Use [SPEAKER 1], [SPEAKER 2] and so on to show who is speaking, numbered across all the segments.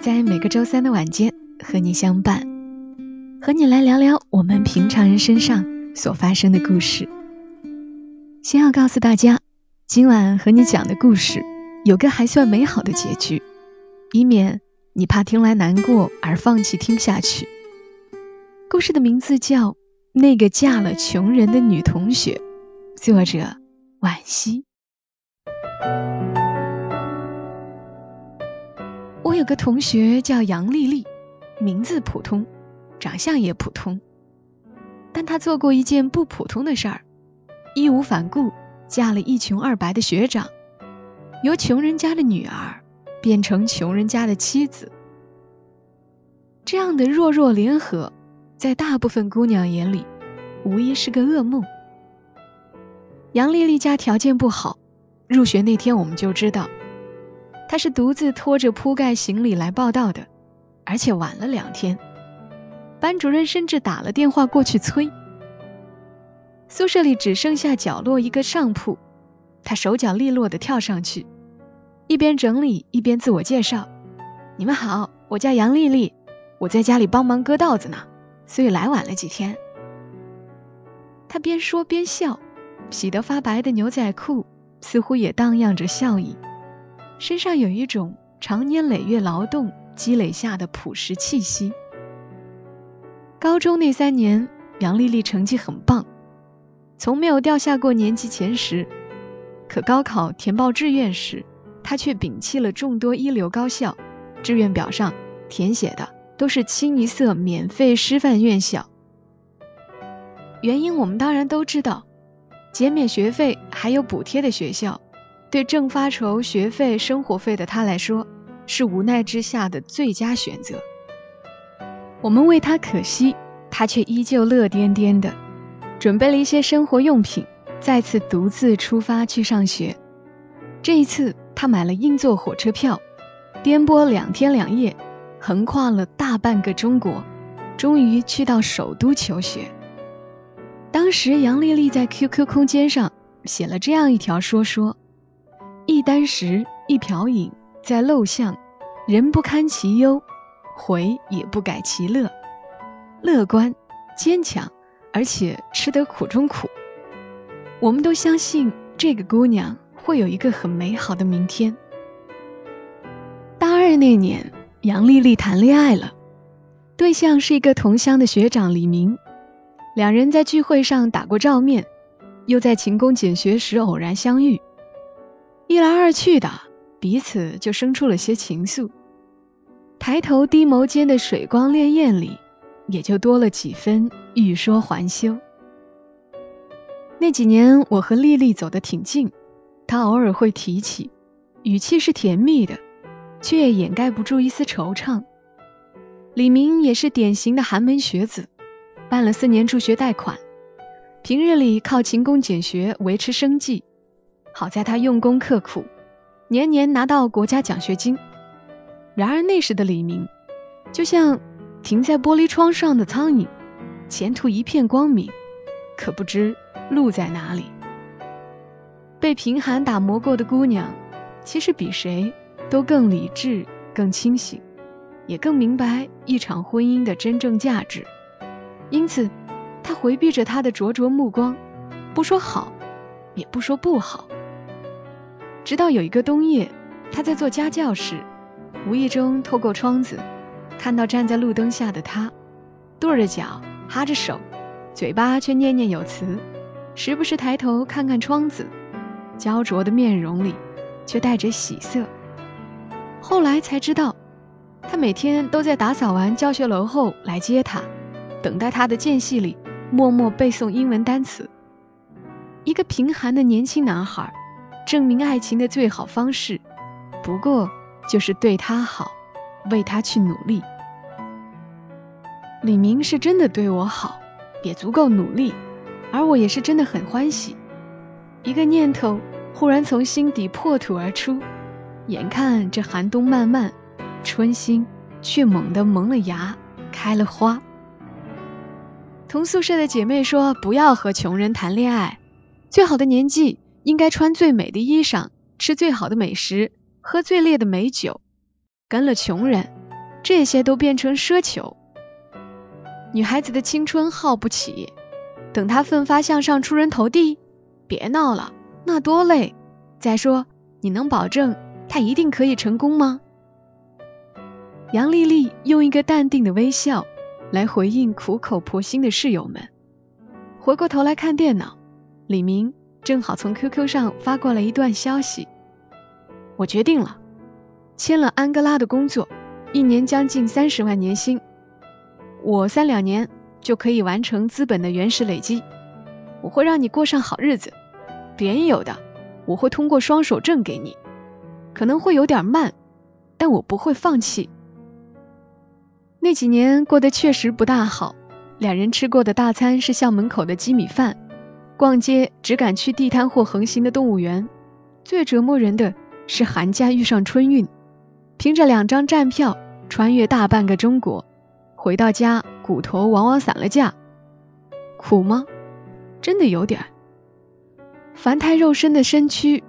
[SPEAKER 1] 在每个周三的晚间和你相伴，和你来聊聊我们平常人身上所发生的故事。先要告诉大家，今晚和你讲的故事有个还算美好的结局，以免你怕听来难过而放弃听下去。故事的名字叫《那个嫁了穷人的女同学》，作者惋惜。我有个同学叫杨丽丽，名字普通，长相也普通，但她做过一件不普通的事儿，义无反顾嫁了一穷二白的学长，由穷人家的女儿变成穷人家的妻子。这样的弱弱联合，在大部分姑娘眼里，无疑是个噩梦。杨丽丽家条件不好。入学那天我们就知道，他是独自拖着铺盖行李来报道的，而且晚了两天。班主任甚至打了电话过去催。宿舍里只剩下角落一个上铺，他手脚利落地跳上去，一边整理一边自我介绍：“你们好，我叫杨丽丽，我在家里帮忙割稻子呢，所以来晚了几天。”他边说边笑，洗得发白的牛仔裤。似乎也荡漾着笑意，身上有一种长年累月劳动积累下的朴实气息。高中那三年，杨丽丽成绩很棒，从没有掉下过年级前十。可高考填报志愿时，她却摒弃了众多一流高校，志愿表上填写的都是清一色免费师范院校。原因我们当然都知道。减免学费还有补贴的学校，对正发愁学费、生活费的他来说，是无奈之下的最佳选择。我们为他可惜，他却依旧乐颠颠的，准备了一些生活用品，再次独自出发去上学。这一次，他买了硬座火车票，颠簸两天两夜，横跨了大半个中国，终于去到首都求学。当时杨丽丽在 QQ 空间上写了这样一条说说：一箪食，一瓢饮，在陋巷，人不堪其忧，回也不改其乐。乐观、坚强，而且吃得苦中苦。我们都相信这个姑娘会有一个很美好的明天。大二那年，杨丽丽谈恋爱了，对象是一个同乡的学长李明。两人在聚会上打过照面，又在勤工俭学时偶然相遇，一来二去的，彼此就生出了些情愫。抬头低眸间的水光潋滟里，也就多了几分欲说还休。那几年，我和丽丽走得挺近，她偶尔会提起，语气是甜蜜的，却也掩盖不住一丝惆怅。李明也是典型的寒门学子。办了四年助学贷款，平日里靠勤工俭学维持生计。好在他用功刻苦，年年拿到国家奖学金。然而那时的李明，就像停在玻璃窗上的苍蝇，前途一片光明，可不知路在哪里。被贫寒打磨过的姑娘，其实比谁都更理智、更清醒，也更明白一场婚姻的真正价值。因此，他回避着他的灼灼目光，不说好，也不说不好。直到有一个冬夜，他在做家教时，无意中透过窗子，看到站在路灯下的他，跺着脚，哈着手，嘴巴却念念有词，时不时抬头看看窗子，焦灼的面容里却带着喜色。后来才知道，他每天都在打扫完教学楼后来接他。等待他的间隙里，默默背诵英文单词。一个贫寒的年轻男孩，证明爱情的最好方式，不过就是对他好，为他去努力。李明是真的对我好，也足够努力，而我也是真的很欢喜。一个念头忽然从心底破土而出，眼看这寒冬漫漫，春心却猛地萌了芽，开了花。同宿舍的姐妹说：“不要和穷人谈恋爱，最好的年纪应该穿最美的衣裳，吃最好的美食，喝最烈的美酒。跟了穷人，这些都变成奢求。女孩子的青春耗不起，等她奋发向上，出人头地，别闹了，那多累。再说，你能保证她一定可以成功吗？”杨丽丽用一个淡定的微笑。来回应苦口婆心的室友们。回过头来看电脑，李明正好从 QQ 上发过来一段消息：“我决定了，签了安哥拉的工作，一年将近三十万年薪，我三两年就可以完成资本的原始累积。我会让你过上好日子，别人有的我会通过双手挣给你，可能会有点慢，但我不会放弃。”那几年过得确实不大好，两人吃过的大餐是校门口的鸡米饭，逛街只敢去地摊或横行的动物园，最折磨人的是寒假遇上春运，凭着两张站票穿越大半个中国，回到家骨头往往散了架，苦吗？真的有点。凡胎肉身的身躯，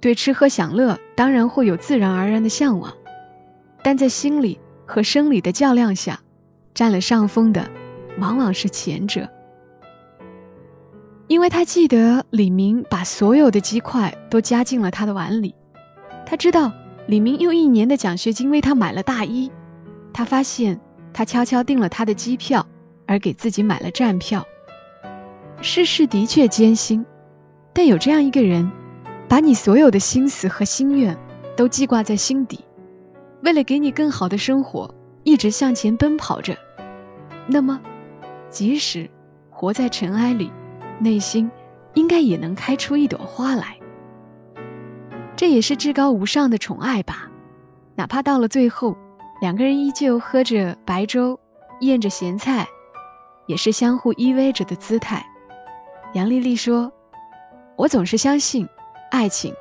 [SPEAKER 1] 对吃喝享乐当然会有自然而然的向往，但在心理。和生理的较量下，占了上风的往往是前者，因为他记得李明把所有的鸡块都夹进了他的碗里，他知道李明用一年的奖学金为他买了大衣，他发现他悄悄订了他的机票，而给自己买了站票。世事的确艰辛，但有这样一个人，把你所有的心思和心愿都记挂在心底。为了给你更好的生活，一直向前奔跑着，那么，即使活在尘埃里，内心应该也能开出一朵花来。这也是至高无上的宠爱吧。哪怕到了最后，两个人依旧喝着白粥，咽着咸菜，也是相互依偎着的姿态。杨丽丽说：“我总是相信，爱情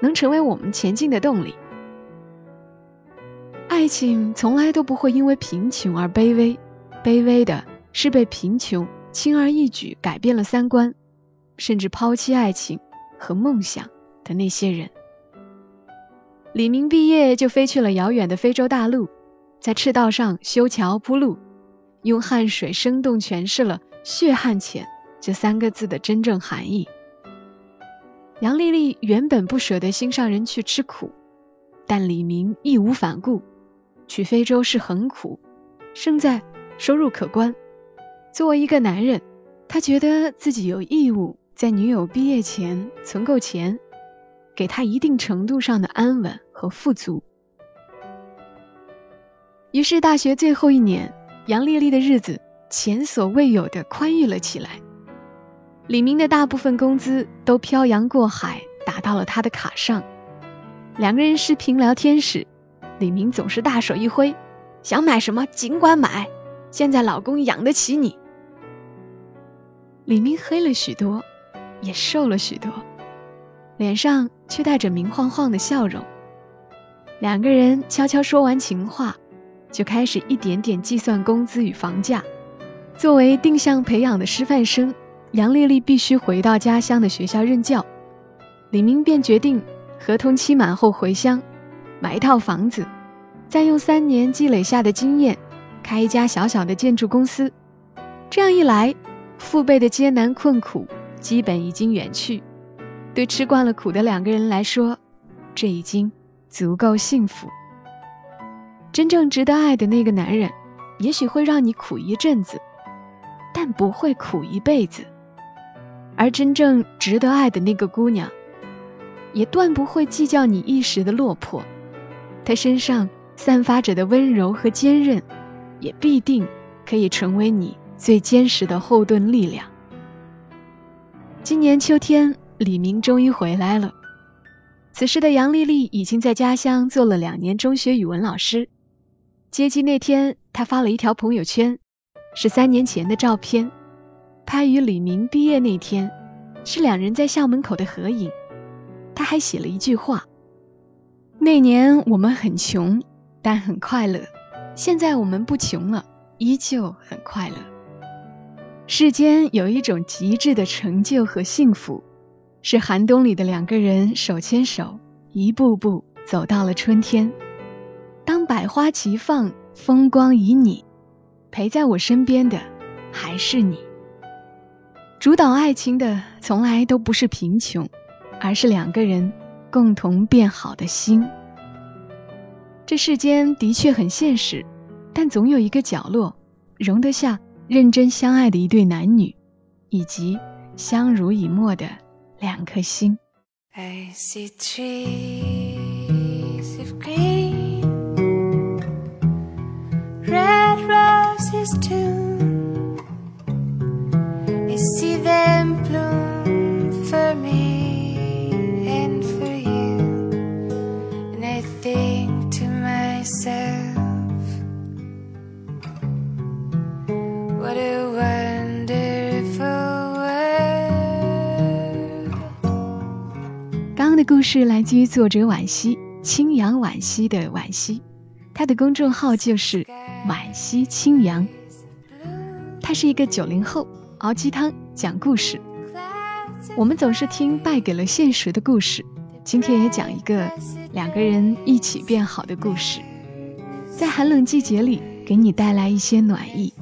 [SPEAKER 1] 能成为我们前进的动力。”爱情从来都不会因为贫穷而卑微，卑微的是被贫穷轻而易举改变了三观，甚至抛弃爱情和梦想的那些人。李明毕业就飞去了遥远的非洲大陆，在赤道上修桥铺路，用汗水生动诠释了“血汗钱”这三个字的真正含义。杨丽丽原本不舍得心上人去吃苦，但李明义无反顾。去非洲是很苦，胜在收入可观。作为一个男人，他觉得自己有义务在女友毕业前存够钱，给她一定程度上的安稳和富足。于是大学最后一年，杨丽丽的日子前所未有的宽裕了起来。李明的大部分工资都漂洋过海打到了他的卡上，两个人视频聊天时。李明总是大手一挥，想买什么尽管买，现在老公养得起你。李明黑了许多，也瘦了许多，脸上却带着明晃晃的笑容。两个人悄悄说完情话，就开始一点点计算工资与房价。作为定向培养的师范生，杨丽丽必须回到家乡的学校任教。李明便决定合同期满后回乡。买一套房子，再用三年积累下的经验开一家小小的建筑公司。这样一来，父辈的艰难困苦基本已经远去。对吃惯了苦的两个人来说，这已经足够幸福。真正值得爱的那个男人，也许会让你苦一阵子，但不会苦一辈子。而真正值得爱的那个姑娘，也断不会计较你一时的落魄。她身上散发着的温柔和坚韧，也必定可以成为你最坚实的后盾力量。今年秋天，李明终于回来了。此时的杨丽丽已经在家乡做了两年中学语文老师，接机那天，他发了一条朋友圈，是三年前的照片，拍与李明毕业那天，是两人在校门口的合影。他还写了一句话：“那年我们很穷，但很快乐；现在我们不穷了，依旧很快乐。”世间有一种极致的成就和幸福，是寒冬里的两个人手牵手，一步步走到了春天。当百花齐放，风光旖旎，陪在我身边的还是你。主导爱情的从来都不是贫穷，而是两个人共同变好的心。这世间的确很现实，但总有一个角落容得下。认真相爱的一对男女，以及相濡以沫的两颗心。的故是来自于作者惋惜，清扬惋惜的惋惜，他的公众号就是惋惜清扬。他是一个九零后，熬鸡汤讲故事。我们总是听败给了现实的故事，今天也讲一个两个人一起变好的故事，在寒冷季节里给你带来一些暖意。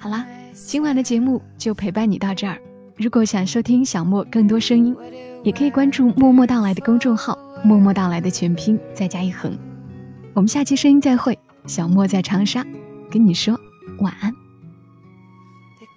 [SPEAKER 1] 好啦，今晚的节目就陪伴你到这儿。如果想收听小莫更多声音。也可以关注“默默到来”的公众号，“默默到来”的全拼再加一横。我们下期声音再会，小莫在长沙跟你说晚安。The